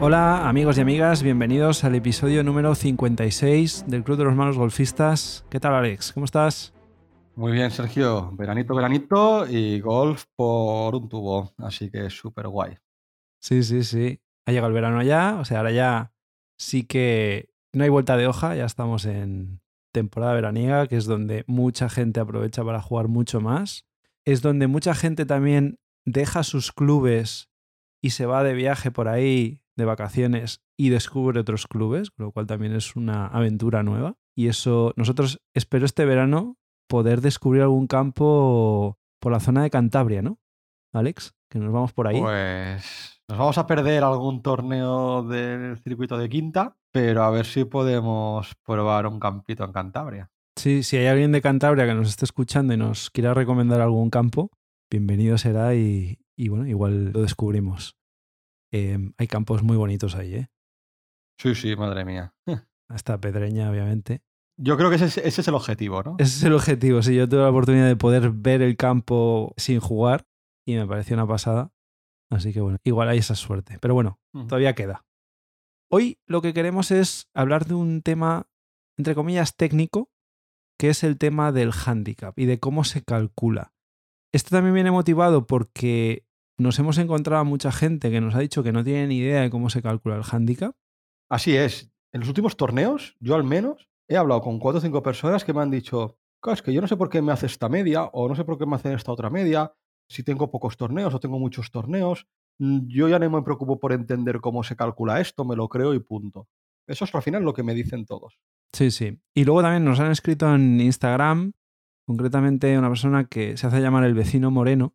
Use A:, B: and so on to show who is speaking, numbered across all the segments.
A: Hola amigos y amigas, bienvenidos al episodio número 56 del Club de los Malos Golfistas. ¿Qué tal Alex? ¿Cómo estás?
B: Muy bien, Sergio. Veranito, veranito y golf por un tubo. Así que súper guay.
A: Sí, sí, sí. Ha llegado el verano ya, o sea, ahora ya sí que no hay vuelta de hoja, ya estamos en temporada veraniega, que es donde mucha gente aprovecha para jugar mucho más. Es donde mucha gente también deja sus clubes y se va de viaje por ahí de vacaciones y descubre otros clubes, lo cual también es una aventura nueva. Y eso, nosotros espero este verano poder descubrir algún campo por la zona de Cantabria, ¿no? Alex, que nos vamos por ahí.
B: Pues nos vamos a perder algún torneo del circuito de quinta, pero a ver si podemos probar un campito en Cantabria.
A: Sí, si hay alguien de Cantabria que nos esté escuchando y nos quiera recomendar algún campo, bienvenido será y, y bueno, igual lo descubrimos. Em, hay campos muy bonitos ahí, ¿eh?
B: Sí, sí, madre mía.
A: Hasta Pedreña, obviamente.
B: Yo creo que ese, ese, es el objetivo, ¿no?
A: Ese es el objetivo. Sí, yo tuve la oportunidad de poder ver el campo sin jugar y me pareció una pasada. Así que bueno, igual hay esa suerte. Pero bueno, todavía queda. Hoy lo que queremos es hablar de un tema, entre comillas, técnico, que es el tema del handicap y de cómo se calcula. Esto también viene motivado porque nos hemos encontrado a mucha gente que nos ha dicho que no tiene ni idea de cómo se calcula el handicap.
B: Así es. En los últimos torneos, yo al menos, he hablado con cuatro o cinco personas que me han dicho, es que yo no sé por qué me hace esta media o no sé por qué me hacen esta otra media, si tengo pocos torneos o tengo muchos torneos. Mm, yo ya no me preocupo por entender cómo se calcula esto, me lo creo y punto. Eso es al final lo que me dicen todos.
A: Sí, sí. Y luego también nos han escrito en Instagram, concretamente una persona que se hace llamar el vecino Moreno,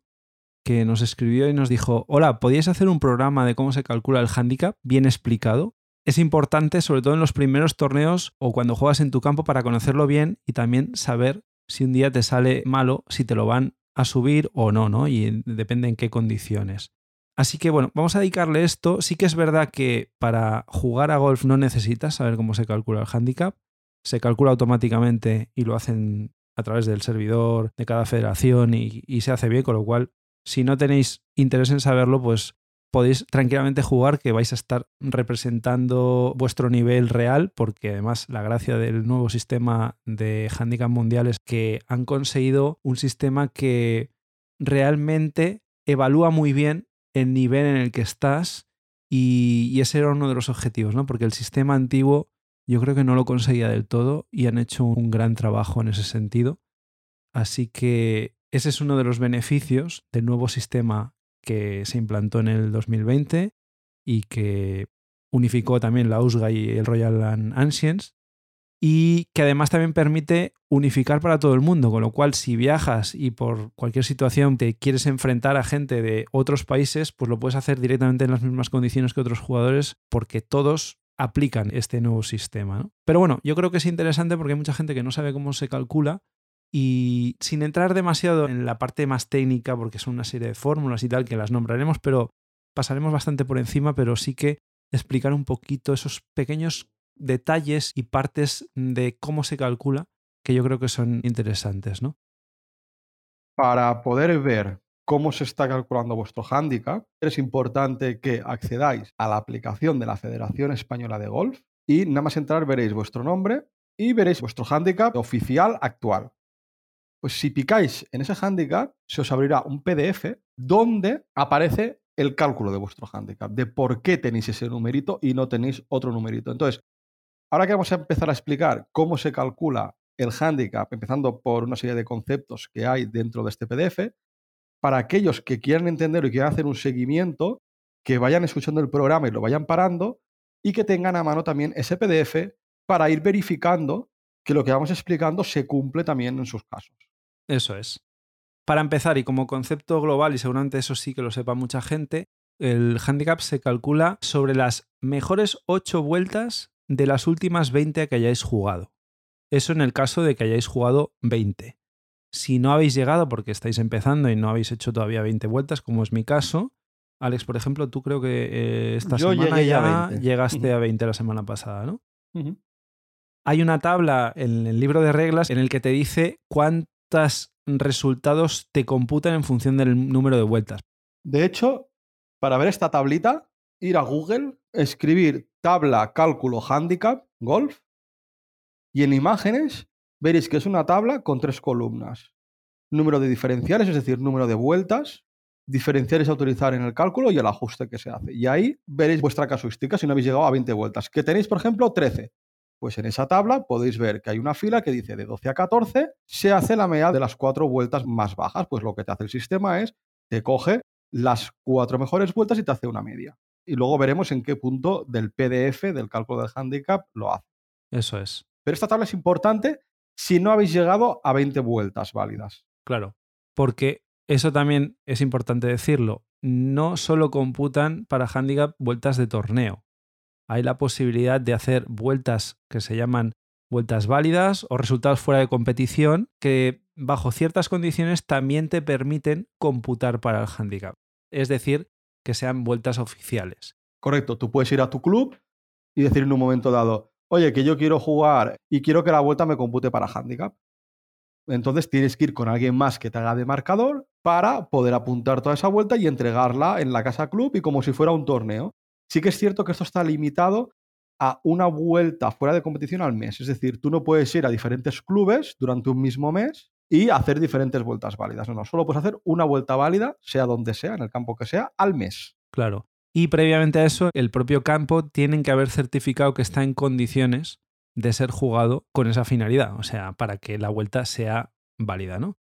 A: que nos escribió y nos dijo, hola, ¿podíais hacer un programa de cómo se calcula el handicap bien explicado? Es importante, sobre todo en los primeros torneos o cuando juegas en tu campo, para conocerlo bien y también saber si un día te sale malo, si te lo van a subir o no, ¿no? Y depende en qué condiciones. Así que bueno, vamos a dedicarle esto. Sí que es verdad que para jugar a golf no necesitas saber cómo se calcula el handicap. Se calcula automáticamente y lo hacen a través del servidor de cada federación y, y se hace bien, con lo cual si no tenéis interés en saberlo, pues podéis tranquilamente jugar que vais a estar representando vuestro nivel real, porque además la gracia del nuevo sistema de handicap mundial es que han conseguido un sistema que realmente evalúa muy bien el nivel en el que estás y, ese era uno de los objetivos, ¿no? Porque el sistema antiguo yo creo que no lo conseguía del todo y han hecho un gran trabajo en ese sentido. Así que ese es uno de los beneficios del nuevo sistema que se implantó en el 2020 y que unificó también la USGA y el Royal Ancients y que además también permite unificar para todo el mundo, con lo cual si viajas y por cualquier situación te quieres enfrentar a gente de otros países, pues lo puedes hacer directamente en las mismas condiciones que otros jugadores porque todos aplican este nuevo sistema. Pero bueno, yo creo que es interesante porque hay mucha gente que no sabe cómo se calcula y sin entrar demasiado en la parte más técnica, porque son una serie de fórmulas y tal que las nombraremos, pero pasaremos bastante por encima, pero sí que explicar un poquito esos pequeños detalles y partes de cómo se calcula, que yo creo que son interesantes, ¿no?
B: Para poder ver cómo se está calculando vuestro handicap, es importante que accedáis a la aplicación de la Federación Española de Golf y nada más entrar veréis vuestro nombre y veréis vuestro handicap oficial actual. Pues si picáis en ese handicap, se os abrirá un PDF donde aparece el cálculo de vuestro handicap, de por qué tenéis ese numerito y no tenéis otro numerito. Entonces, ahora que vamos a empezar a explicar cómo se calcula el handicap, empezando por una serie de conceptos que hay dentro de este PDF, para aquellos que quieran entender y quieran hacer un seguimiento, que vayan escuchando el programa y lo vayan parando y que tengan a mano también ese PDF para ir verificando que lo que vamos explicando se cumple también en sus casos.
A: Eso es. Para empezar, y como concepto global, y seguramente eso sí que lo sepa mucha gente, el handicap se calcula sobre las mejores 8 vueltas de las últimas 20 que hayáis jugado. Eso en el caso de que hayáis jugado 20. Si no habéis llegado porque estáis empezando y no habéis hecho todavía 20 vueltas, como es mi caso, Alex, por ejemplo, tú creo que eh, esta semana ya llegaste a 20 la semana pasada, ¿no? Hay una tabla en el libro de reglas en el que te dice cuánto resultados te computan en función del número de vueltas.
B: De hecho, para ver esta tablita, ir a Google, escribir tabla cálculo handicap golf y en imágenes veréis que es una tabla con tres columnas. Número de diferenciales, es decir, número de vueltas, diferenciales a utilizar en el cálculo y el ajuste que se hace. Y ahí veréis vuestra casuística si no habéis llegado a 20 vueltas. Que tenéis, por ejemplo, 13. Pues en esa tabla podéis ver que hay una fila que dice de 12 a 14 se hace la media de las cuatro vueltas más bajas. Pues lo que te hace el sistema es, te coge las cuatro mejores vueltas y te hace una media. Y luego veremos en qué punto del PDF, del cálculo del handicap, lo hace.
A: Eso es.
B: Pero esta tabla es importante si no habéis llegado a 20 vueltas válidas.
A: Claro, porque eso también es importante decirlo. No solo computan para handicap vueltas de torneo. Hay la posibilidad de hacer vueltas que se llaman vueltas válidas o resultados fuera de competición que bajo ciertas condiciones también te permiten computar para el handicap. Es decir, que sean vueltas oficiales.
B: Correcto, tú puedes ir a tu club y decir en un momento dado, oye, que yo quiero jugar y quiero que la vuelta me compute para handicap. Entonces tienes que ir con alguien más que te haga de marcador para poder apuntar toda esa vuelta y entregarla en la casa club y como si fuera un torneo. Sí que es cierto que esto está limitado a una vuelta fuera de competición al mes. Es decir, tú no puedes ir a diferentes clubes durante un mismo mes y hacer diferentes vueltas válidas. No, no, solo puedes hacer una vuelta válida, sea donde sea, en el campo que sea, al mes.
A: Claro. Y previamente a eso, el propio campo tienen que haber certificado que está en condiciones de ser jugado con esa finalidad, o sea, para que la vuelta sea válida, ¿no?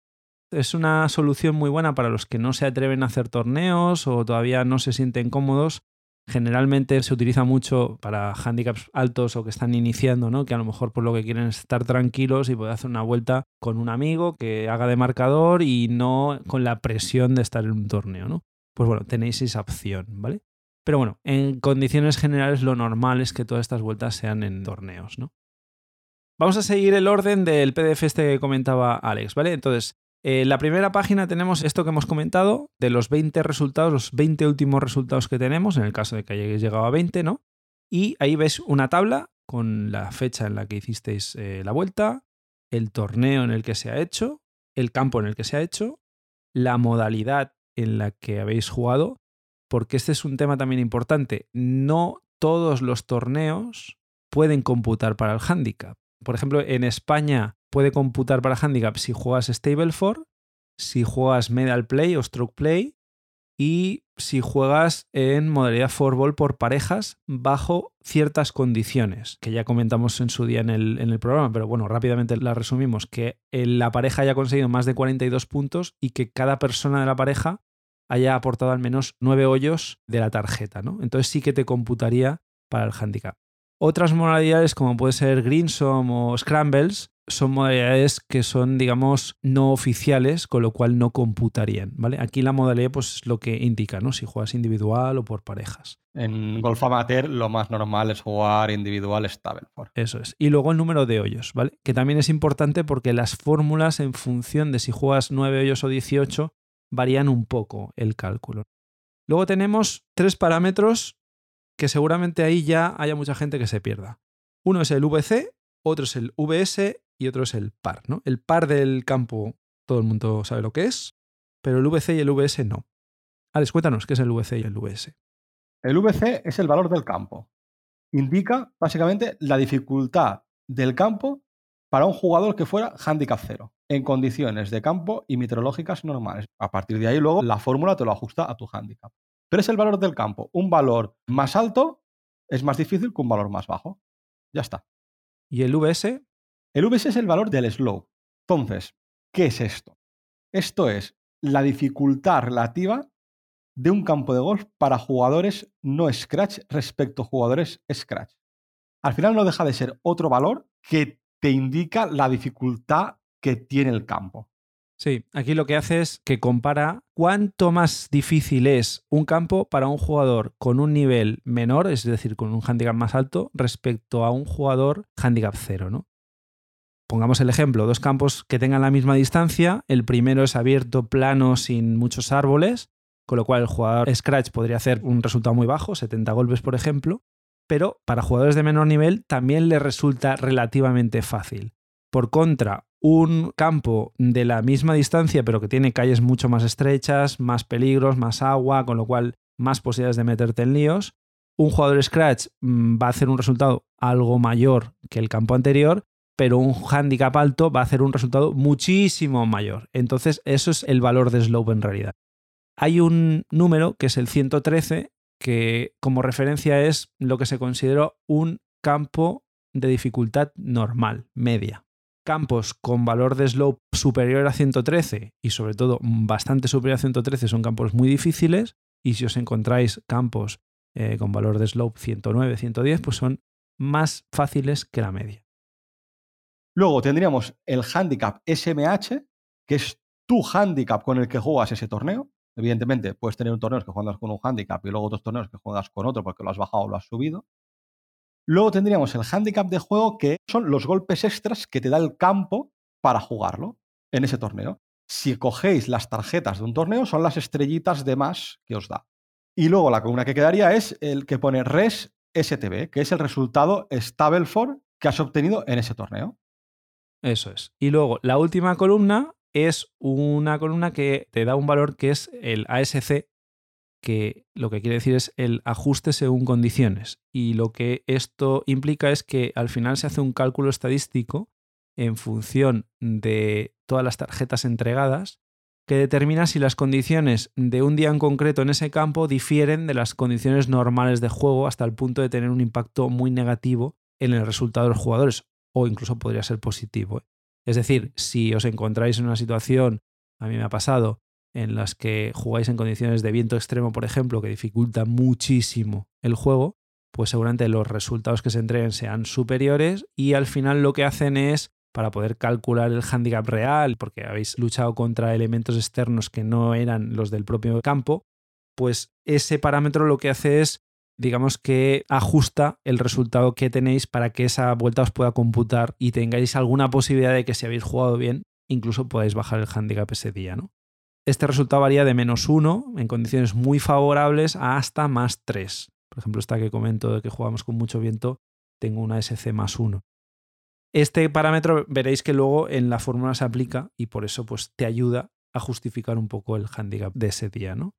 A: Es una solución muy buena para los que no se atreven a hacer torneos o todavía no se sienten cómodos. Generalmente se utiliza mucho para handicaps altos o que están iniciando, ¿no? Que a lo mejor por lo que quieren es estar tranquilos y poder hacer una vuelta con un amigo que haga de marcador y no con la presión de estar en un torneo, ¿no? Pues bueno, tenéis esa opción, ¿vale? Pero bueno, en condiciones generales lo normal es que todas estas vueltas sean en torneos, ¿no? Vamos a seguir el orden del PDF este que comentaba Alex, ¿vale? Entonces, en eh, la primera página tenemos esto que hemos comentado, de los 20 resultados, los 20 últimos resultados que tenemos, en el caso de que hayáis llegado a 20, ¿no? Y ahí ves una tabla con la fecha en la que hicisteis eh, la vuelta, el torneo en el que se ha hecho, el campo en el que se ha hecho, la modalidad en la que habéis jugado porque este es un tema también importante. No todos los torneos pueden computar para el handicap. Por ejemplo, en España puede computar para handicap si juegas Stableford, si juegas Medal Play o Stroke Play y si juegas en modalidad Ball por parejas bajo ciertas condiciones, que ya comentamos en su día en el, en el programa, pero bueno, rápidamente la resumimos, que la pareja haya conseguido más de 42 puntos y que cada persona de la pareja haya aportado al menos nueve hoyos de la tarjeta, ¿no? Entonces sí que te computaría para el handicap. Otras modalidades como puede ser Greensom o Scrambles son modalidades que son, digamos, no oficiales, con lo cual no computarían, ¿vale? Aquí la modalidad pues es lo que indica, ¿no? Si juegas individual o por parejas.
B: En golf amateur lo más normal es jugar individual Stableford.
A: Eso es. Y luego el número de hoyos, ¿vale? Que también es importante porque las fórmulas en función de si juegas 9 hoyos o 18 varían un poco el cálculo. Luego tenemos tres parámetros que seguramente ahí ya haya mucha gente que se pierda. Uno es el VC, otro es el VS y otro es el par. ¿no? El par del campo todo el mundo sabe lo que es, pero el VC y el VS no. Alex, cuéntanos qué es el VC y el VS.
B: El VC es el valor del campo. Indica básicamente la dificultad del campo para un jugador que fuera handicap cero, en condiciones de campo y meteorológicas normales. A partir de ahí, luego la fórmula te lo ajusta a tu handicap. Pero es el valor del campo. Un valor más alto es más difícil que un valor más bajo. Ya está.
A: ¿Y el VS?
B: El VS es el valor del slope. Entonces, ¿qué es esto? Esto es la dificultad relativa de un campo de golf para jugadores no scratch respecto a jugadores scratch. Al final no deja de ser otro valor que te indica la dificultad que tiene el campo.
A: Sí, aquí lo que hace es que compara cuánto más difícil es un campo para un jugador con un nivel menor, es decir, con un handicap más alto, respecto a un jugador handicap cero, ¿no? Pongamos el ejemplo, dos campos que tengan la misma distancia, el primero es abierto, plano, sin muchos árboles, con lo cual el jugador Scratch podría hacer un resultado muy bajo, 70 golpes por ejemplo, pero para jugadores de menor nivel también le resulta relativamente fácil. Por contra, un campo de la misma distancia, pero que tiene calles mucho más estrechas, más peligros, más agua, con lo cual más posibilidades de meterte en líos. Un jugador Scratch mm, va a hacer un resultado algo mayor que el campo anterior, pero un handicap alto va a hacer un resultado muchísimo mayor. Entonces, eso es el valor de slope en realidad. Hay un número que es el 113, que como referencia es lo que se consideró un campo de dificultad normal, media. Campos con valor de slope superior a 113 y sobre todo bastante superior a 113 son campos muy difíciles y si os encontráis campos eh, con valor de slope 109, 110, pues son más fáciles que la media.
B: Luego tendríamos el handicap SMH, que es tu handicap con el que juegas ese torneo. Evidentemente, puedes tener un torneo que juegas con un handicap y luego otros torneos que juegas con otro porque lo has bajado o lo has subido. Luego tendríamos el handicap de juego, que son los golpes extras que te da el campo para jugarlo en ese torneo. Si cogéis las tarjetas de un torneo, son las estrellitas de más que os da. Y luego la columna que quedaría es el que pone res STB, que es el resultado Stableford que has obtenido en ese torneo.
A: Eso es. Y luego la última columna es una columna que te da un valor que es el ASC, que lo que quiere decir es el ajuste según condiciones. Y lo que esto implica es que al final se hace un cálculo estadístico en función de todas las tarjetas entregadas que determina si las condiciones de un día en concreto en ese campo difieren de las condiciones normales de juego hasta el punto de tener un impacto muy negativo en el resultado de los jugadores o incluso podría ser positivo. ¿eh? Es decir, si os encontráis en una situación, a mí me ha pasado, en las que jugáis en condiciones de viento extremo, por ejemplo, que dificulta muchísimo el juego, pues seguramente los resultados que se entreguen sean superiores y al final lo que hacen es para poder calcular el handicap real, porque habéis luchado contra elementos externos que no eran los del propio campo, pues ese parámetro lo que hace es, digamos que ajusta el resultado que tenéis para que esa vuelta os pueda computar y tengáis alguna posibilidad de que si habéis jugado bien, incluso podáis bajar el handicap ese día, ¿no? Este resultado varía de menos 1 en condiciones muy favorables a hasta más 3. Por ejemplo, esta que comento de que jugamos con mucho viento, tengo una SC más 1. Este parámetro veréis que luego en la fórmula se aplica y por eso pues, te ayuda a justificar un poco el handicap de ese día. ¿no?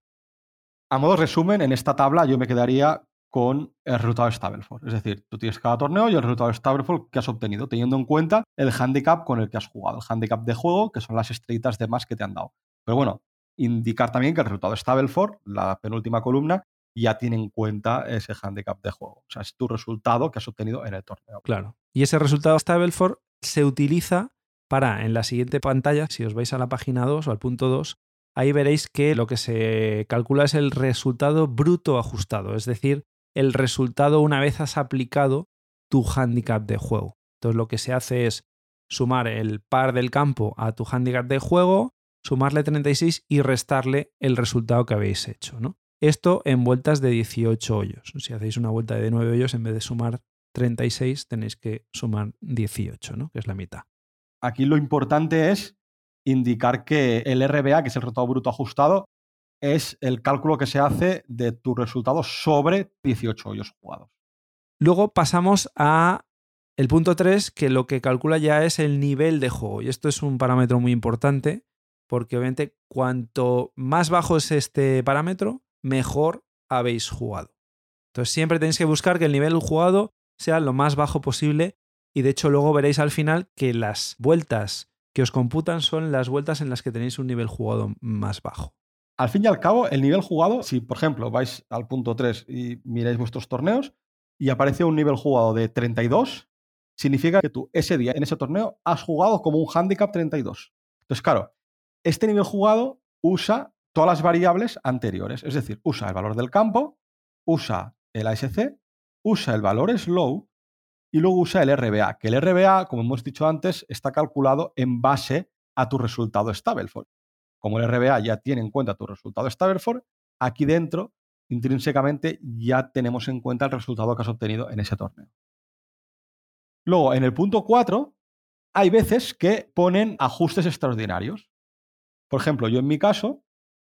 B: A modo resumen, en esta tabla yo me quedaría con el resultado de Stableford. Es decir, tú tienes cada torneo y el resultado de Stableford que has obtenido, teniendo en cuenta el handicap con el que has jugado, el handicap de juego, que son las estrellitas de más que te han dado. Pero bueno, indicar también que el resultado de Stableford, la penúltima columna, ya tiene en cuenta ese handicap de juego. O sea, es tu resultado que has obtenido en el torneo.
A: Claro. Y ese resultado de Stableford se utiliza para, en la siguiente pantalla, si os vais a la página 2 o al punto 2, ahí veréis que lo que se calcula es el resultado bruto ajustado, es decir, el resultado una vez has aplicado tu handicap de juego. Entonces lo que se hace es sumar el par del campo a tu handicap de juego, sumarle 36 y restarle el resultado que habéis hecho. ¿no? Esto en vueltas de 18 hoyos. Si hacéis una vuelta de 9 hoyos, en vez de sumar 36, tenéis que sumar 18, ¿no? que es la mitad.
B: Aquí lo importante es indicar que el RBA, que es el resultado bruto ajustado, es el cálculo que se hace de tu resultado sobre 18 hoyos jugados.
A: Luego pasamos a el punto 3, que lo que calcula ya es el nivel de juego. Y esto es un parámetro muy importante porque obviamente cuanto más bajo es este parámetro, mejor habéis jugado. Entonces siempre tenéis que buscar que el nivel jugado sea lo más bajo posible y de hecho luego veréis al final que las vueltas que os computan son las vueltas en las que tenéis un nivel jugado más bajo.
B: Al fin y al cabo, el nivel jugado, si por ejemplo vais al punto 3 y miráis vuestros torneos y aparece un nivel jugado de 32, significa que tú ese día en ese torneo has jugado como un handicap 32. Entonces, claro, este nivel jugado usa todas las variables anteriores, es decir, usa el valor del campo, usa el ASC, usa el valor slow y luego usa el RBA, que el RBA, como hemos dicho antes, está calculado en base a tu resultado Stableford. Como el RBA ya tiene en cuenta tu resultado Stableford, aquí dentro, intrínsecamente, ya tenemos en cuenta el resultado que has obtenido en ese torneo. Luego, en el punto 4, hay veces que ponen ajustes extraordinarios. Por ejemplo, yo en mi caso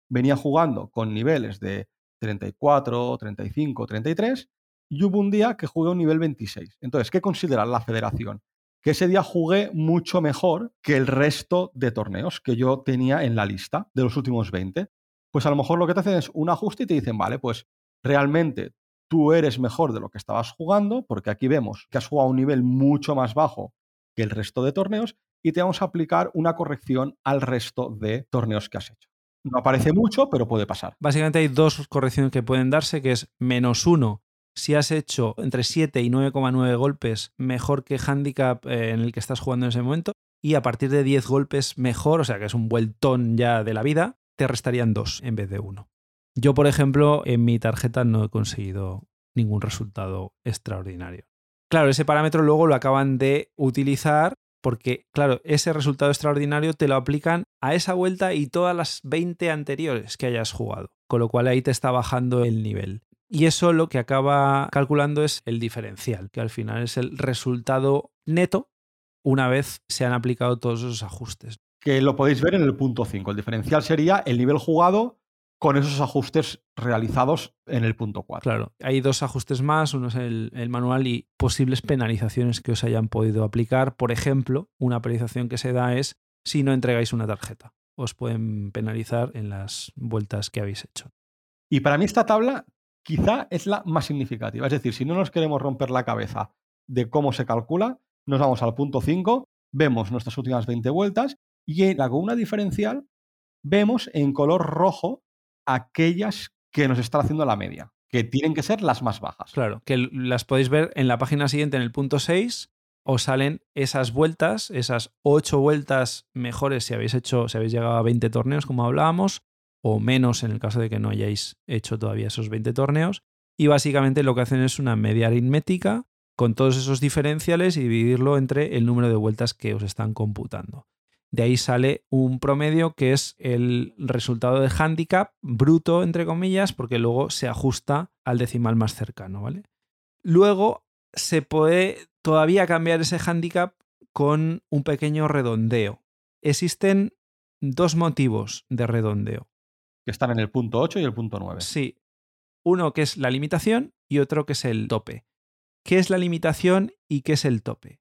B: venía jugando con niveles de 34, 35, 33 y hubo un día que jugué un nivel 26. Entonces, ¿qué considera la federación? que ese día jugué mucho mejor que el resto de torneos que yo tenía en la lista de los últimos 20. Pues a lo mejor lo que te hacen es un ajuste y te dicen, vale, pues realmente tú eres mejor de lo que estabas jugando, porque aquí vemos que has jugado a un nivel mucho más bajo que el resto de torneos y te vamos a aplicar una corrección al resto de torneos que has hecho. No aparece mucho, pero puede pasar.
A: Básicamente hay dos correcciones que pueden darse, que es menos uno si has hecho entre 7 y 9,9 golpes mejor que handicap eh, en el que estás jugando en ese momento, y a partir de 10 golpes mejor, o sea que es un vueltón ya de la vida, te restarían 2 en vez de 1. Yo, por ejemplo, en mi tarjeta no he conseguido ningún resultado extraordinario. Claro, ese parámetro luego lo acaban de utilizar porque, claro, ese resultado extraordinario te lo aplican a esa vuelta y todas las 20 anteriores que hayas jugado, con lo cual ahí te está bajando el nivel. Y eso lo que acaba calculando es el diferencial, que al final es el resultado neto una vez se han aplicado todos esos ajustes.
B: Que lo podéis ver en el punto 5. El diferencial sería el nivel jugado con esos ajustes realizados en el punto 4.
A: Claro, hay dos ajustes más, uno es el, el, manual y posibles penalizaciones que os hayan podido aplicar. Por ejemplo, una penalización que se da es si no entregáis una tarjeta. Os pueden penalizar en las vueltas que habéis hecho.
B: Y para mí esta tabla quizá es la más significativa. Es decir, si no nos queremos romper la cabeza de cómo se calcula, nos vamos al punto 5, vemos nuestras últimas 20 vueltas y en la columna diferencial vemos en color rojo aquellas que nos está haciendo la media, que tienen que ser las más bajas.
A: Claro, que las podéis ver en la página siguiente, en el punto 6, os salen esas vueltas, esas 8 vueltas mejores si habéis hecho, si habéis llegado a 20 torneos, como hablábamos, o menos en el caso de que no hayáis hecho todavía esos 20 torneos. Y básicamente lo que hacen es una media aritmética con todos esos diferenciales y dividirlo entre el número de vueltas que os están computando. De ahí sale un promedio que es el resultado de handicap bruto, entre comillas, porque luego se ajusta al decimal más cercano, ¿vale? Luego se puede todavía cambiar ese handicap con un pequeño redondeo. Existen dos motivos de redondeo.
B: Que están en el punto 8 y el punto 9.
A: Sí. Uno que es la limitación y otro que es el tope. ¿Qué es la limitación y qué es el tope?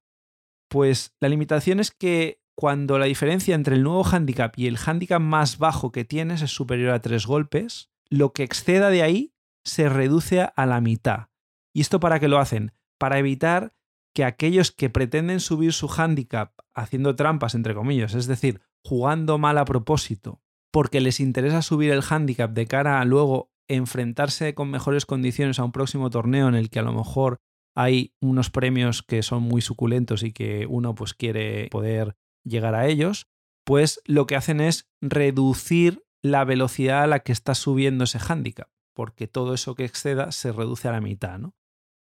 A: Pues la limitación es que cuando la diferencia entre el nuevo handicap y el handicap más bajo que tienes es superior a tres golpes, lo que exceda de ahí se reduce a la mitad. ¿Y esto para qué lo hacen? Para evitar que aquellos que pretenden subir su handicap haciendo trampas, entre comillas, es decir, jugando mal a propósito, porque les interesa subir el handicap de cara a luego enfrentarse con mejores condiciones a un próximo torneo en el que a lo mejor hay unos premios que son muy suculentos y que uno pues quiere poder llegar a ellos, pues lo que hacen es reducir la velocidad a la que está subiendo ese hándicap, porque todo eso que exceda se reduce a la mitad, ¿no?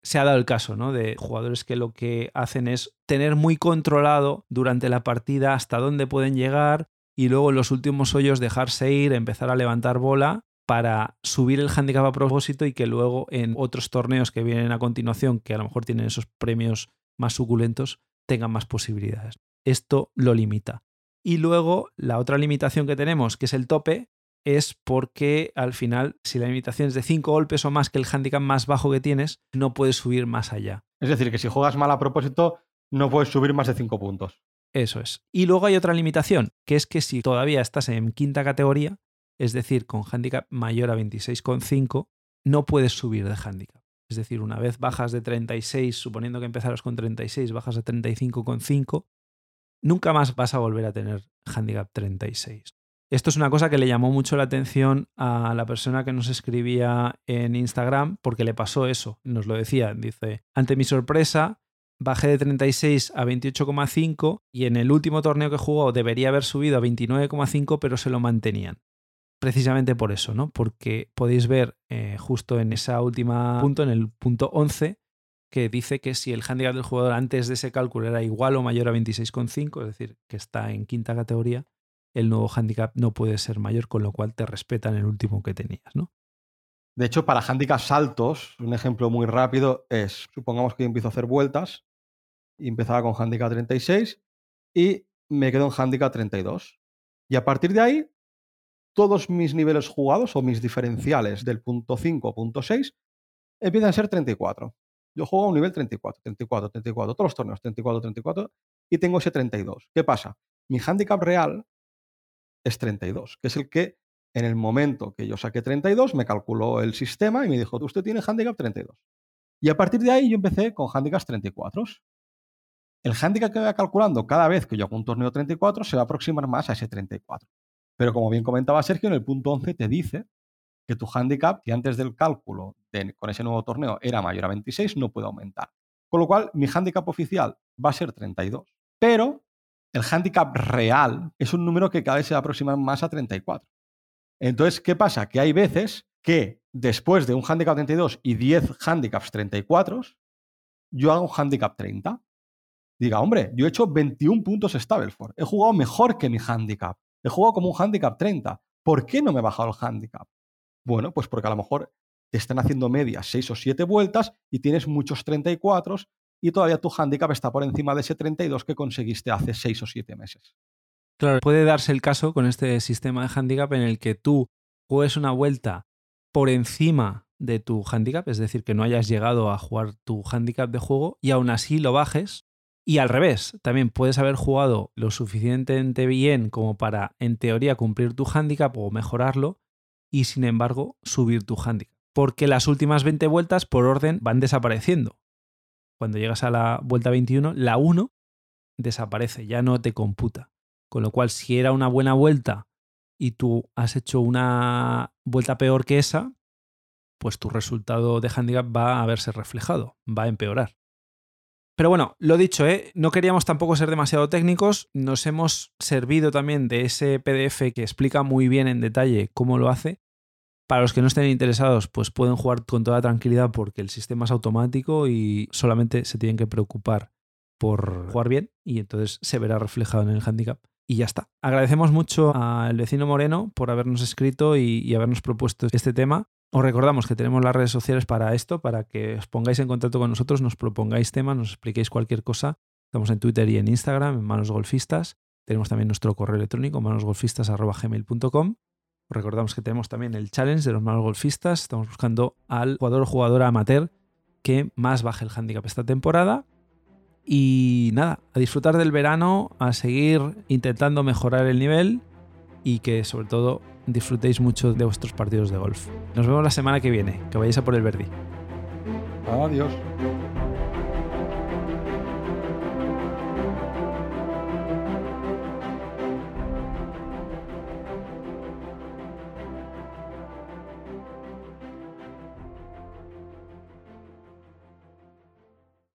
A: Se ha dado el caso, ¿no? De jugadores que lo que hacen es tener muy controlado durante la partida hasta dónde pueden llegar y luego en los últimos hoyos dejarse ir, empezar a levantar bola para subir el handicap a propósito y que luego en otros torneos que vienen a continuación, que a lo mejor tienen esos premios más suculentos, tengan más posibilidades esto lo limita. Y luego la otra limitación que tenemos, que es el tope, es porque al final, si la limitación es de 5 golpes o más que el handicap más bajo que tienes, no puedes subir más allá.
B: Es decir, que si juegas mal a propósito, no puedes subir más de 5 puntos.
A: Eso es. Y luego hay otra limitación, que es que si todavía estás en quinta categoría, es decir, con handicap mayor a 26,5, no puedes subir de handicap. Es decir, una vez bajas de 36, suponiendo que empezaras con 36, bajas a 35,5, nunca más vas a volver a tener handicap 36. Esto es una cosa que le llamó mucho la atención a la persona que nos escribía en Instagram porque le pasó eso, nos lo decía, dice, ante mi sorpresa, bajé de 36 a 28,5 y en el último torneo que jugó debería haber subido a 29,5 pero se lo mantenían. Precisamente por eso, ¿no? Porque podéis ver eh, justo en esa última punto, en el punto 11, que dice que si el handicap del jugador antes de ese cálculo era igual o mayor a 26,5, es decir, que está en quinta categoría, el nuevo handicap no puede ser mayor, con lo cual te respetan el último que tenías, ¿no?
B: De hecho, para handicaps altos, un ejemplo muy rápido es, supongamos que yo empiezo a hacer vueltas y empezaba con handicap 36 y me quedo en handicap 32. Y a partir de ahí, todos mis niveles jugados o mis diferenciales del punto 5 punto 6 empiezan a ser 34. Yo juego a un nivel 34, 34, 34, todos los torneos, 34, 34, y tengo ese 32. ¿Qué pasa? Mi handicap real es 32, que es el que en el momento que yo saqué 32 me calculó el sistema y me dijo, usted tiene handicap 32. Y a partir de ahí yo empecé con handicaps 34. El handicap que me va calculando cada vez que yo hago un torneo 34 se va a aproximar más a ese 34. Pero como bien comentaba Sergio, en el punto 11 te dice que tu handicap, que antes del cálculo con ese nuevo torneo era mayor a 26, no puede aumentar. Con lo cual, mi handicap oficial va a ser 32. Pero el handicap real es un número que cada vez se va a aproximar más a 34. Entonces, ¿qué pasa? Que hay veces que después de un handicap 32 y 10 handicaps 34, yo hago un handicap 30. Diga, hombre, yo he hecho 21 puntos Stableford. He jugado mejor que mi handicap. He jugado como un handicap 30. ¿Por qué no me he bajado el handicap? Bueno, pues porque a lo mejor te están haciendo medias 6 o 7 vueltas y tienes muchos 34 y todavía tu handicap está por encima de ese 32 que conseguiste hace 6 o 7 meses.
A: Claro, puede darse el caso con este sistema de handicap en el que tú juegues una vuelta por encima de tu handicap, es decir, que no hayas llegado a jugar tu handicap de juego y aún así lo bajes. Y al revés, también puedes haber jugado lo suficientemente bien como para, en teoría, cumplir tu handicap o mejorarlo y, sin embargo, subir tu handicap. Porque las últimas 20 vueltas, por orden, van desapareciendo. Cuando llegas a la vuelta 21, la 1 desaparece, ya no te computa. Con lo cual, si era una buena vuelta y tú has hecho una vuelta peor que esa, pues tu resultado de handicap va a verse reflejado, va a empeorar. Pero bueno, lo dicho, ¿eh? no queríamos tampoco ser demasiado técnicos, nos hemos servido también de ese PDF que explica muy bien en detalle cómo lo hace. Para los que no estén interesados, pues pueden jugar con toda tranquilidad porque el sistema es automático y solamente se tienen que preocupar por jugar bien y entonces se verá reflejado en el handicap y ya está. Agradecemos mucho al vecino Moreno por habernos escrito y, habernos propuesto este tema. Os recordamos que tenemos las redes sociales para esto, para que os pongáis en contacto con nosotros, nos propongáis temas, nos expliquéis cualquier cosa. Estamos en Twitter y en Instagram, en Manos Golfistas. Tenemos también nuestro correo electrónico, manosgolfistas.gmail.com. Os recordamos que tenemos también el challenge de los manos golfistas. Estamos buscando al jugador o jugadora amateur que más baje el handicap esta temporada. Y nada, a disfrutar del verano, a seguir intentando mejorar el nivel y que sobre todo disfrutéis mucho de vuestros partidos de golf. Nos vemos la semana que viene, que vayáis a por el Verdi.
B: Adiós.